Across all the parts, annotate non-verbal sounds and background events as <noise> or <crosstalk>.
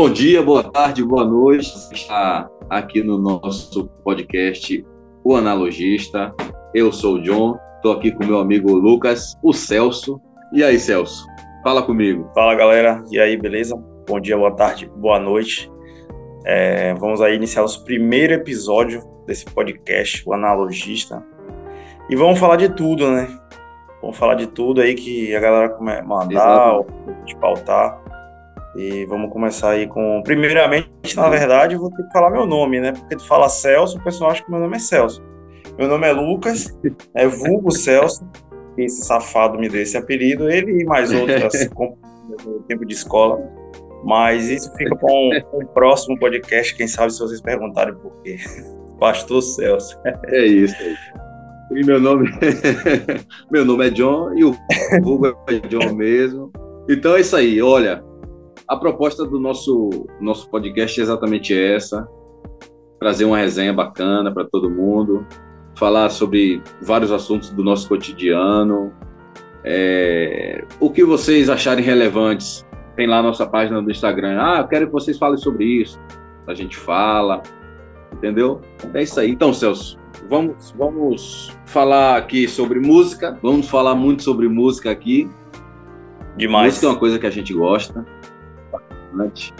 Bom dia, boa tarde, boa noite. Você está aqui no nosso podcast O Analogista. Eu sou o John, estou aqui com meu amigo Lucas, o Celso. E aí, Celso? Fala comigo. Fala, galera. E aí, beleza? Bom dia, boa tarde, boa noite. É, vamos aí iniciar nosso primeiro episódio desse podcast, O Analogista. E vamos falar de tudo, né? Vamos falar de tudo aí que a galera mandar, ou te pautar. E vamos começar aí com. Primeiramente, na verdade, eu vou ter que falar meu nome, né? Porque tu fala Celso, o pessoal acha que meu nome é Celso. Meu nome é Lucas, é vulgo Celso. Esse safado me deu esse apelido, ele e mais outros <laughs> no tempo de escola. Mas isso fica para um, um, próximo podcast, quem sabe se vocês perguntarem por quê. <laughs> Pastor Celso. É isso. E meu nome, <laughs> meu nome é John e o vulgo é John mesmo. Então é isso aí. Olha, a proposta do nosso, nosso podcast é exatamente essa: trazer uma resenha bacana para todo mundo, falar sobre vários assuntos do nosso cotidiano. É, o que vocês acharem relevantes, tem lá a nossa página do Instagram. Ah, eu quero que vocês falem sobre isso. A gente fala, entendeu? É isso aí. Então, Celso, vamos, vamos falar aqui sobre música. Vamos falar muito sobre música aqui. Demais. Música é uma coisa que a gente gosta bastante.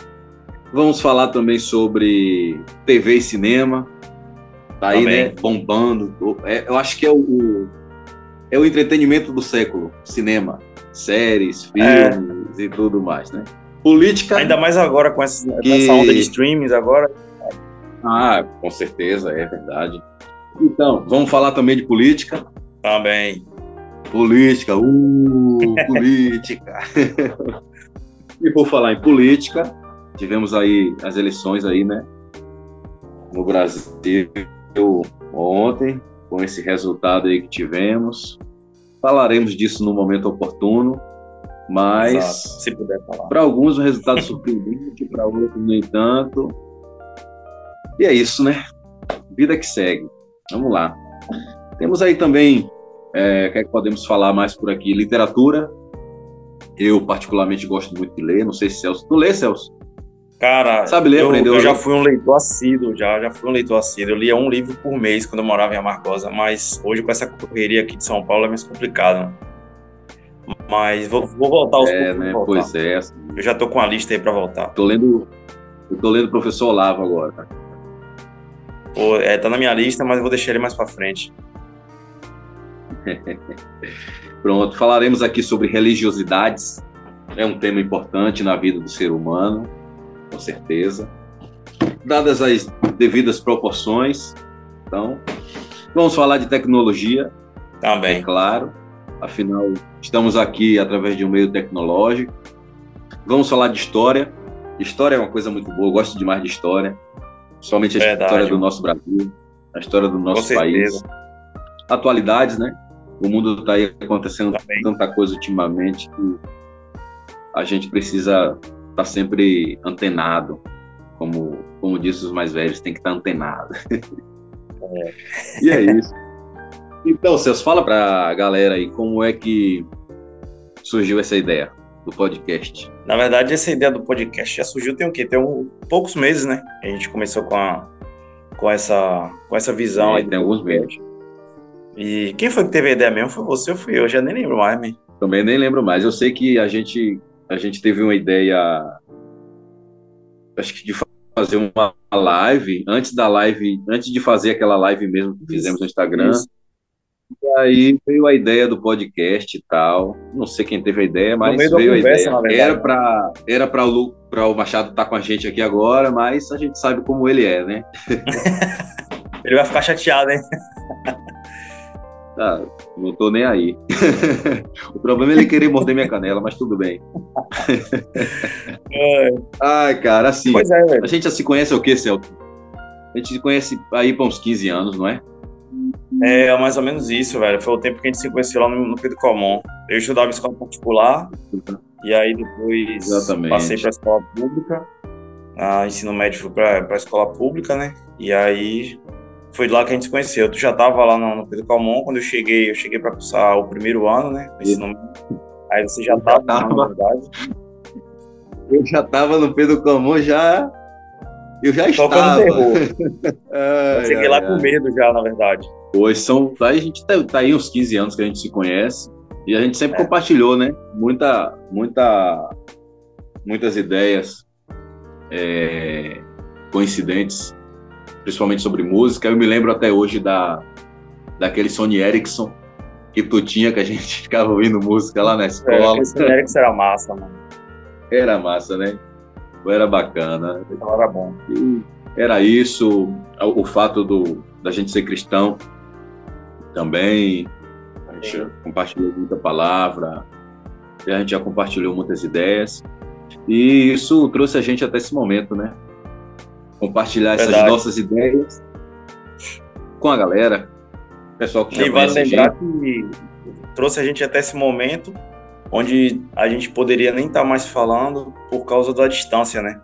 Vamos falar também sobre TV e cinema. Tá aí, também. né? Bombando. É, eu acho que é o, é o entretenimento do século. Cinema, séries, é. filmes é. e tudo mais, né? Política. Ainda mais agora com essa, que... essa onda de streams agora. Ah, com certeza, é verdade. Então, vamos falar também de política. Também. Política, uh, política. <laughs> E por falar em política, tivemos aí as eleições aí, né? No Brasil ontem, com esse resultado aí que tivemos. Falaremos disso no momento oportuno, mas para alguns o resultado surpreendente, <laughs> para outros nem tanto. E é isso, né? Vida que segue. Vamos lá. Temos aí também, é, o que, é que podemos falar mais por aqui? Literatura, eu, particularmente, gosto muito de ler. Não sei se Celso. Tu lê, Celso? Cara, Sabe ler, eu, aprendeu eu já fui um leitor assíduo, já, já fui um leitor assíduo. Eu lia um livro por mês quando eu morava em Amargosa, mas hoje com essa correria aqui de São Paulo é mais complicado. Mas vou, vou voltar aos é, né? Pois é. Assim. Eu já tô com a lista aí para voltar. Tô lendo, eu tô lendo o Professor Olavo agora. Pô, é, tá na minha lista, mas eu vou deixar ele mais para frente. <laughs> Pronto, falaremos aqui sobre religiosidades. É um tema importante na vida do ser humano, com certeza. Dadas as devidas proporções. Então, vamos falar de tecnologia. Também. É claro. Afinal, estamos aqui através de um meio tecnológico. Vamos falar de história. História é uma coisa muito boa, eu gosto demais de história. Principalmente a Verdade. história do nosso Brasil, a história do nosso país. Atualidades, né? O mundo está aí acontecendo Também. tanta coisa ultimamente que a gente precisa estar tá sempre antenado, como, como disse os mais velhos, tem que estar tá antenado. <laughs> É. e é isso. Então, Celso, fala para a galera aí como é que surgiu essa ideia do podcast. Na verdade, essa ideia do podcast já surgiu tem o quê? Tem um, poucos meses, né? A gente começou com, a, com, essa, com essa visão. É, aí tem alguns meses. E quem foi que teve a ideia mesmo? Foi você ou fui eu? Eu já nem lembro mais, man. Também nem lembro mais. Eu sei que a gente, a gente teve uma ideia, acho que de fazer uma live, antes da live, antes de fazer aquela live mesmo que fizemos no Instagram. Isso. E aí veio a ideia do podcast e tal. Não sei quem teve a ideia, mas veio conversa, a ideia. Era para era para o, o Machado estar tá com a gente aqui agora, mas a gente sabe como ele é, né? <laughs> ele vai ficar chateado, hein? <laughs> Ah, não tô nem aí. <laughs> o problema é ele querer morder minha canela, mas tudo bem. <laughs> É. Ai, cara, assim. É, a gente já se conhece o quê, Celto? A gente se conhece aí para uns 15 anos, não é? É, mais ou menos isso, velho. Foi o tempo que a gente se conheceu lá no, no Pedro Comum. Eu estudava em escola particular, e aí depois Exatamente. passei para a escola pública. A ensino médio fui para a escola pública, né? E aí foi lá que a gente se conheceu. Tu já estava lá no, no Pedro Calmon, quando eu cheguei, eu cheguei para cursar o primeiro ano, né? Ensino... Aí você já estava, na verdade. eu já tava no Pedro Comum, já. Eu já estava. <laughs> eu cheguei lá com medo já, na verdade. Pois são. Tá, a gente tá, tá, aí uns 15 anos que a gente se conhece. E a gente sempre é. compartilhou, né? Muita, muita, muitas ideias é, coincidentes, principalmente sobre música. Eu me lembro até hoje da, daquele Sony Ericsson que tu tinha, que a <laughs> gente ficava ouvindo música lá na é, escola. É, Sony Ericsson era massa, mano. Era massa, né? Era bacana. Então era bom. E era isso, o fato do, da gente ser cristão também. A gente Sim. compartilhou muita palavra, a gente já compartilhou muitas ideias. E isso trouxe a gente até esse momento, né? Compartilhar Verdade. essas nossas ideias com a galera, pessoal que e vale lembrar que trouxe a gente até esse momento onde a gente poderia nem estar tá mais falando por causa da distância, né?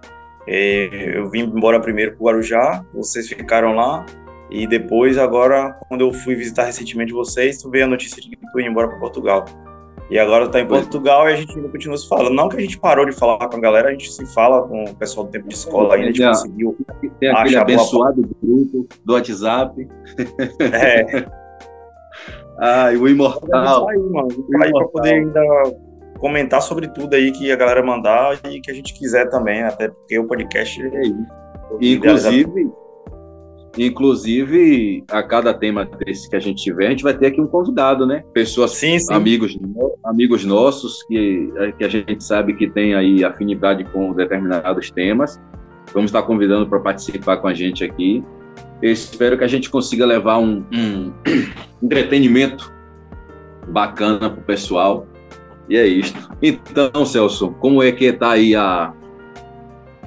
É, eu vim embora primeiro para o Guarujá, vocês ficaram lá, e depois, agora, quando eu fui visitar recentemente vocês, tu veio a notícia de que tu ia embora para Portugal. E agora tá em Portugal e a gente ainda continua se falando. Não que a gente parou de falar com a galera, a gente se fala com o pessoal do tempo de escola ainda, a gente conseguiu. Tem aquele abençoado grupo do WhatsApp. É. <laughs> ah, e o Imortal. Aí, mano. Aí pra poder ainda comentar sobre tudo aí que a galera mandar e que a gente quiser também, até porque o podcast é isso. Inclusive, Inclusive, a cada tema desse que a gente tiver, a gente vai ter aqui um convidado, né? Pessoas, sim, sim. amigos, amigos nossos que, que a gente sabe que tem aí afinidade com determinados temas. Vamos estar convidando para participar com a gente aqui. Eu espero que a gente consiga levar um, um <clears throat> entretenimento bacana para o pessoal. E é isso. Então, Celso, como é que está aí a,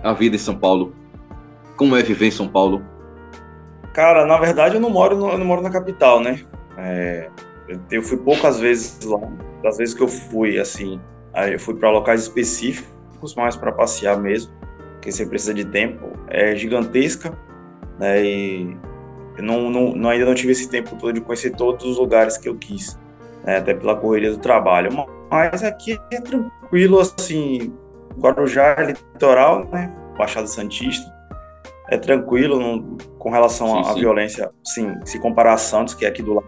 a vida em São Paulo? Como é viver em São Paulo? Cara, na verdade eu não moro, no, eu não moro na capital, né? É, eu, fui poucas vezes lá. Das vezes que eu fui, assim, eu fui para locais específicos, mais para passear mesmo, porque você precisa de tempo. É gigantesca, né? E eu não, não, não, ainda não tive esse tempo todo de conhecer todos os lugares que eu quis, né? até pela correria do trabalho. Mas aqui é tranquilo, assim, Guarujá é litoral, né? Baixada Santista é tranquilo não, com relação à violência, sim, se comparar a Santos, que é aqui do lado,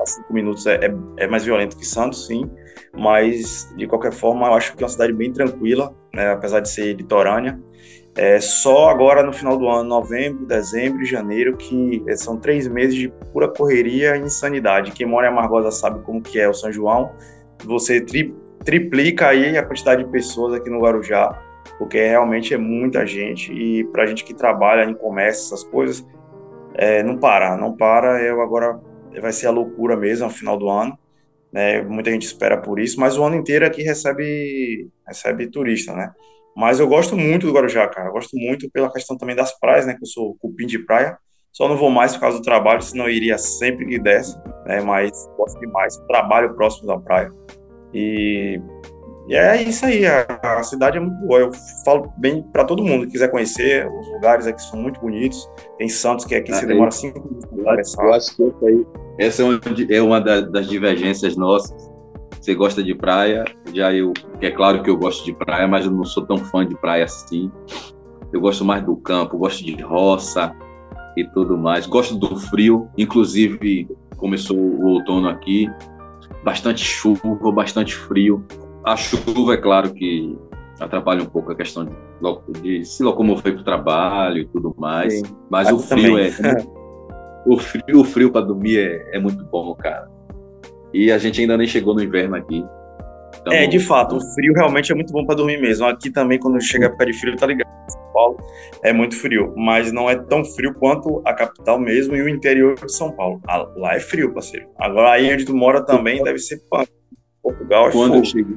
a cinco minutos é, é, é, mais violento que Santos, sim, mas de qualquer forma eu acho que é uma cidade bem tranquila, né, apesar de ser litorânea. É só agora no final do ano, novembro, dezembro e janeiro, que são três meses de pura correria e insanidade. Quem mora em Amargosa sabe como que é o São João. Você tri, triplica aí a quantidade de pessoas aqui no Guarujá porque realmente é muita gente e para a gente que trabalha em comércio, essas coisas, é, não para, não para. Eu agora vai ser a loucura mesmo no final do ano. Né? Muita gente espera por isso, mas o ano inteiro aqui recebe recebe turista, né? Mas eu gosto muito do Guarujá, cara. Eu gosto muito pela questão também das praias, né? Que eu sou cupim de praia. Só não vou mais por causa do trabalho, senão eu iria sempre que desse, né? Mas gosto demais. Trabalho próximo da praia. E e é isso aí, a, a, cidade é muito boa. Eu falo bem para todo mundo que quiser conhecer, os lugares aqui são muito bonitos. Tem Santos, que é aqui ah, se demora cinco minutos para. Eu acho que isso aí, essa é uma das divergências nossas. Você gosta de praia, já eu, é claro que eu gosto de praia, mas eu não sou tão fã de praia assim. Eu gosto mais do campo, gosto de roça e tudo mais. Gosto do frio, inclusive começou o outono aqui, bastante chuva, bastante frio. A chuva, é claro que atrapalha um pouco a questão de, de se locomover para o trabalho e tudo mais. Sim. Mas Aqui o frio também. é. <laughs> o frio, o frio para dormir é, é, muito bom, cara. E a gente ainda nem chegou no inverno aqui. Então, é, de fato, o frio realmente é muito bom para dormir mesmo. Aqui também, quando chega a época de frio, tá ligado? São Paulo é muito frio, mas não é tão frio quanto a capital mesmo e o interior de São Paulo. Ah, lá é frio, parceiro. Agora aí onde tu mora também deve ser punk. Portugal é quando, eu cheguei,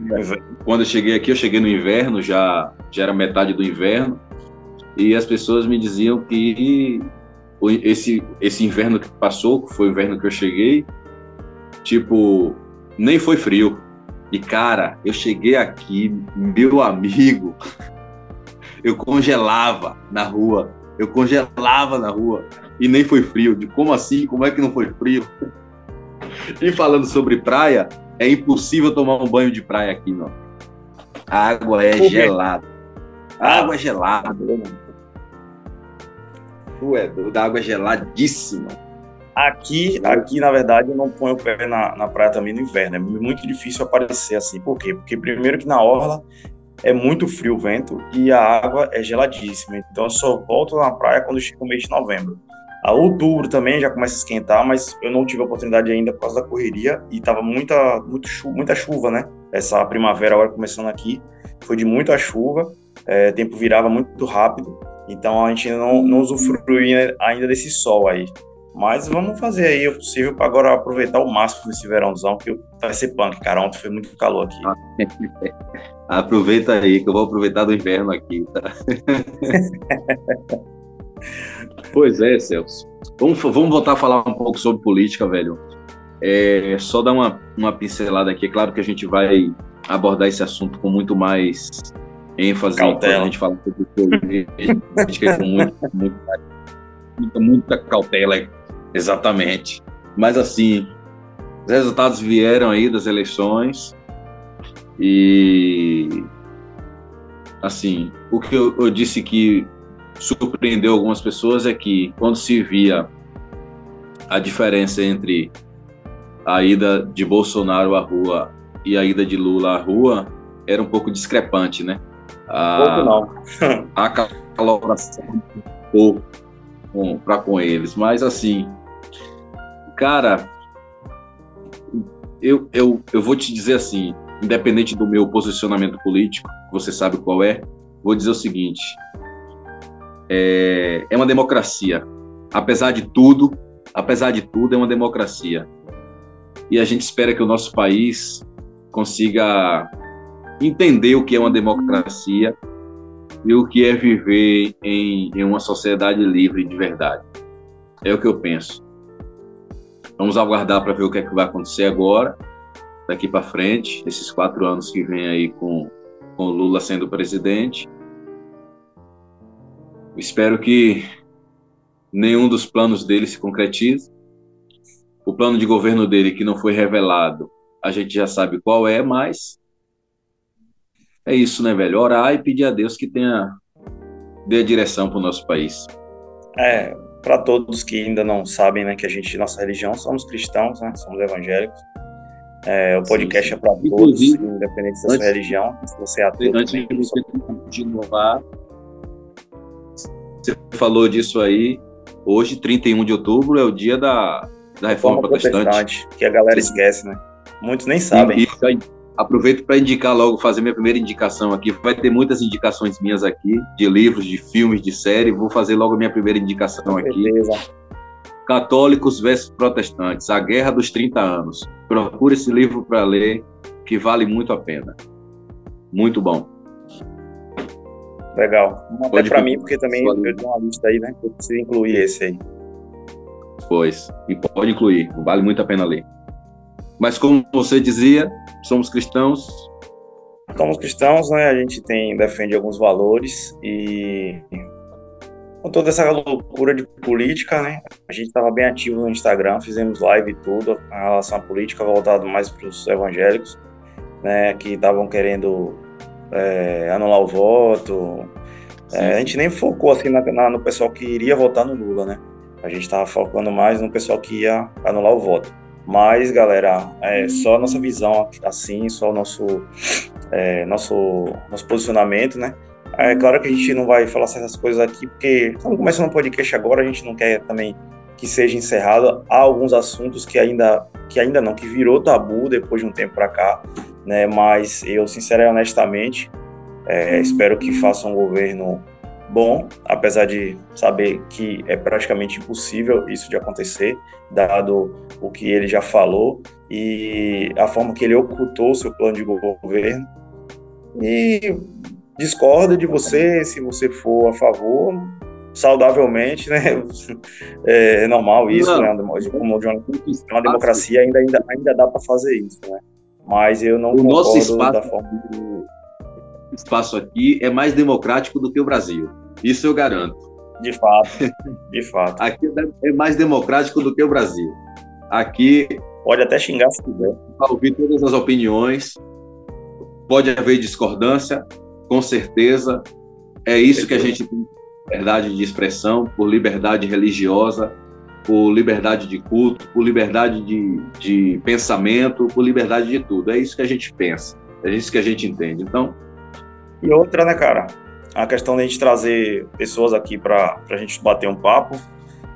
quando eu cheguei aqui, eu cheguei no inverno, já, já era metade do inverno, e as pessoas me diziam que esse, esse inverno que passou, que foi o inverno que eu cheguei, tipo, nem foi frio. E cara, eu cheguei aqui, meu amigo, <laughs> eu congelava na rua, eu congelava na rua e nem foi frio. De como assim? Como é que não foi frio? E falando sobre praia, é impossível tomar um banho de praia aqui, não. A água é gelada. Água gelada. Tu é da água geladíssima. Aqui, aqui, na verdade, eu não ponho o pé na, na praia também no inverno. É muito difícil aparecer assim. Por quê? Porque primeiro que na orla é muito frio o vento e a água é geladíssima. Então eu só volto na praia quando chega o mês de novembro. A outubro também já começa a esquentar, mas eu não tive a oportunidade ainda por causa da correria e tava muita, muito chuva, muita chuva, né? Essa primavera agora começando aqui foi de muita chuva, é, o tempo virava muito rápido, então a gente não, não usufruiu ainda desse sol aí. Mas vamos fazer aí o possível para agora aproveitar o máximo esse verãozão, que vai ser punk, cara. Ontem foi muito calor aqui. <laughs> Aproveita aí, que eu vou aproveitar do inverno aqui, tá? <laughs> pois é, Celso. Vamos, vamos voltar a falar um pouco sobre política, velho. É, só dar uma, uma pincelada aqui. É claro que a gente vai abordar esse assunto com muito mais ênfase Cautela. quando a gente fala sobre política, com muito, muito, muita, muita cautela Exatamente. Mas assim, os resultados vieram aí das eleições e assim, o que eu, eu disse que surpreendeu algumas pessoas é que quando se via a diferença entre a ida de Bolsonaro à rua e a ida de Lula à rua era um pouco discrepante, né? A, pouco não. <laughs> a caloração pouco para com eles, mas assim, Cara, eu, eu, eu vou te dizer assim, independente do meu posicionamento político, você sabe qual é, vou dizer o seguinte: é, é uma democracia. Apesar de tudo, apesar de tudo, é uma democracia. E a gente espera que o nosso país consiga entender o que é uma democracia e o que é viver em, em uma sociedade livre de verdade. É o que eu penso. Vamos aguardar para ver o que é que vai acontecer agora, daqui para frente, esses quatro anos que vem aí com, com Lula sendo presidente. Espero que nenhum dos planos dele se concretize. O plano de governo dele, que não foi revelado, a gente já sabe qual é, mas é isso, né, velho? Orar e pedir a Deus que tenha dê a direção para o nosso país. É, para todos que ainda não sabem, né, que a gente, nossa religião, somos cristãos, né, somos evangélicos. É, o podcast sim, sim. é para todos, independente da sua religião, se você é ateu. Antes de você continuar, você falou disso aí, hoje, 31 de outubro, é o dia da, da reforma, protestante. protestante. Que a galera esquece, né? Muitos nem sabem. E, e, Aproveito para indicar logo, fazer minha primeira indicação aqui. Vai ter muitas indicações minhas aqui, de livros, de filmes, de série. Vou fazer logo minha primeira indicação aqui. Católicos versus Protestantes, A Guerra dos 30 Anos. Procure esse livro para ler, que vale muito a pena. Muito bom. Legal. Pode para mim, porque também eu tenho uma lista aí, né? Eu preciso incluir esse aí. Pois, e pode incluir, vale muito a pena ler. Mas como você dizia, somos cristãos. Somos cristãos, né? A gente tem defende alguns valores e com toda essa loucura de política, né? A gente estava bem ativo no Instagram, fizemos live e tudo em relação à política, voltado mais para os evangélicos, né? Que estavam querendo é, anular o voto. É, a gente nem focou assim na, na, no pessoal que iria votar no Lula, né? A gente estava focando mais no pessoal que ia anular o voto. Mas, galera, é só a nossa visão assim, só o nosso, é, nosso, nosso posicionamento, né? É claro que a gente não vai falar certas coisas aqui, porque estamos começando um podcast agora, a gente não quer também que seja encerrado. Há alguns assuntos que ainda, que ainda não, que virou tabu depois de um tempo para cá, né? Mas eu, sinceramente, honestamente, é, espero que faça um governo bom, apesar de saber que é praticamente impossível isso de acontecer, dado o que ele já falou e a forma que ele ocultou o seu plano de governo. E discordo de você, se você for a favor, saudavelmente, né? <laughs> É normal isso, não, né? Como de uma, uma democracia ainda, ainda, ainda dá para fazer isso, né? Mas eu não o nosso espaço, forma espaço aqui é mais democrático do que o Brasil. Isso eu garanto. De fato, de fato. <laughs> Aqui é mais democrático do que o Brasil. Aqui. Pode até xingar se quiser. Para ouvir todas as opiniões, pode haver discordância, com certeza, É isso que a gente tem liberdade de expressão, por liberdade religiosa, por liberdade de culto, por liberdade de, de pensamento, por liberdade de tudo. É isso que a gente pensa, é isso que a gente entende. Então. E outra, né, cara? A questão de gente trazer pessoas aqui para a gente bater um papo,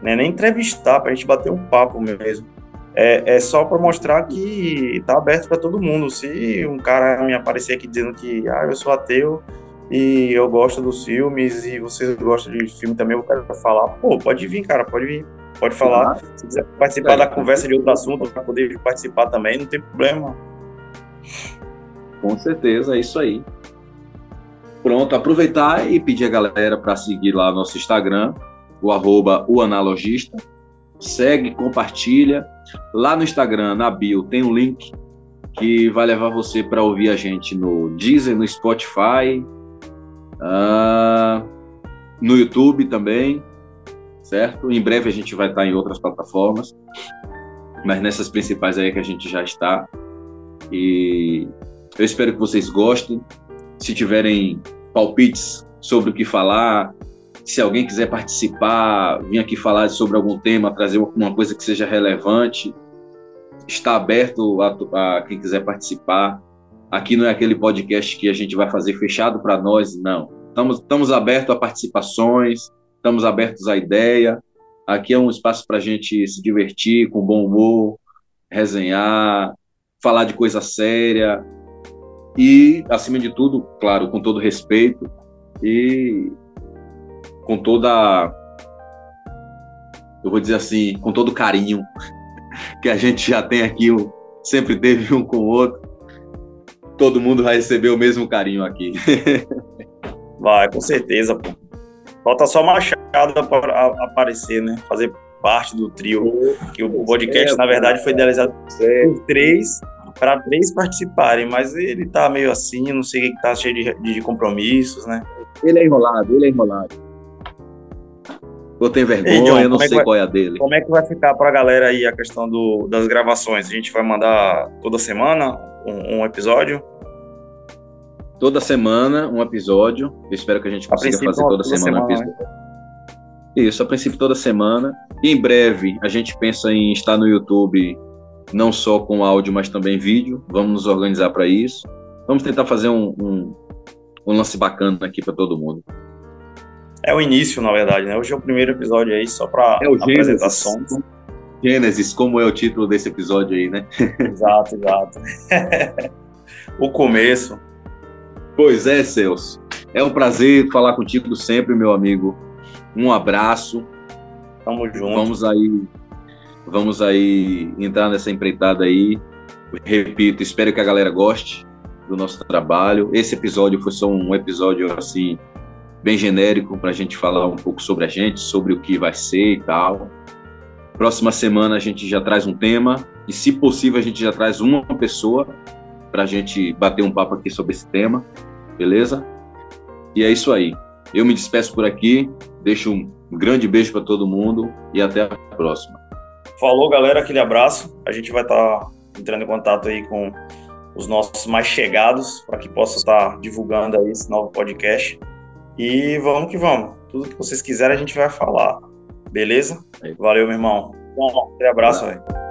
né? nem entrevistar, para a gente bater um papo mesmo. É, é só para mostrar que está aberto para todo mundo. Se um cara me aparecer aqui dizendo que ah, eu sou ateu, e eu gosto dos filmes e vocês gostam de filme também, eu quero falar, pô, pode vir, cara, pode vir, pode falar. Se quiser participar é. da conversa de outro assunto, para poder participar também, não tem problema. Com certeza, é isso aí. Pronto, aproveitar e pedir a galera para seguir lá nosso Instagram, o arroba o analogista. Segue, compartilha. Lá no Instagram, na bio, tem um link que vai levar você para ouvir a gente no Deezer, no Spotify, Uh, no YouTube também, certo? Em breve a gente vai estar em outras plataformas, mas nessas principais aí é que a gente já está. E eu espero que vocês gostem. Se tiverem palpites sobre o que falar, se alguém quiser participar, vir aqui falar sobre algum tema, trazer uma coisa que seja relevante, está aberto a, a quem quiser participar. Aqui não é aquele podcast que a gente vai fazer fechado para nós, não. Estamos, estamos abertos a participações, estamos abertos à ideia. Aqui é um espaço para a gente se divertir, com bom humor, resenhar, falar de coisa séria e, acima de tudo, claro, com todo respeito e com toda, eu vou dizer assim, com todo carinho <laughs> que a gente já tem aqui, sempre teve um com o outro todo mundo vai receber o mesmo carinho aqui. <laughs> vai, com certeza, pô. Falta só Machado para aparecer, né? Fazer parte do trio. Que o podcast, é, na verdade, foi idealizado por três, para três participarem, mas ele tá meio assim, não sei o que tá cheio de, de compromissos, né? Ele é enrolado, ele é enrolado. Eu tenho vergonha, Ei, John, eu não é sei vai, qual é a dele. Como é que vai ficar para a galera aí a questão do, das gravações? A gente vai mandar toda semana um, um episódio? Toda semana um episódio. Eu espero que a gente consiga fazer toda, toda semana, semana um episódio. Né? Isso, a princípio toda semana. E em breve a gente pensa em estar no YouTube não só com áudio, mas também vídeo. Vamos nos organizar para isso. Vamos tentar fazer um, um, um lance bacana aqui para todo mundo. É o início, na verdade, né? Hoje é o primeiro episódio aí, só para é apresentação. Gênesis, como é o título desse episódio aí, né? <laughs> Exato, exato. <laughs> o começo. Pois é, Celso. É um prazer falar contigo sempre, meu amigo. Um abraço. Tamo junto. Vamos aí, vamos aí entrar nessa empreitada aí. Repito, espero que a galera goste do nosso trabalho. Esse episódio foi só um episódio assim bem genérico para a gente falar um pouco sobre a gente, sobre o que vai ser e tal. Próxima semana a gente já traz um tema e, se possível, a gente já traz uma pessoa para a gente bater um papo aqui sobre esse tema, beleza? E é isso aí. Eu me despeço por aqui, deixo um grande beijo para todo mundo e até a próxima. Falou, galera, aquele abraço. A gente vai estar tá entrando em contato aí com os nossos mais chegados para que possa estar tá divulgando aí esse novo podcast. E vamos que vamos. Tudo que vocês quiserem a gente vai falar. Beleza? Valeu, meu irmão. Bom, um abraço, velho.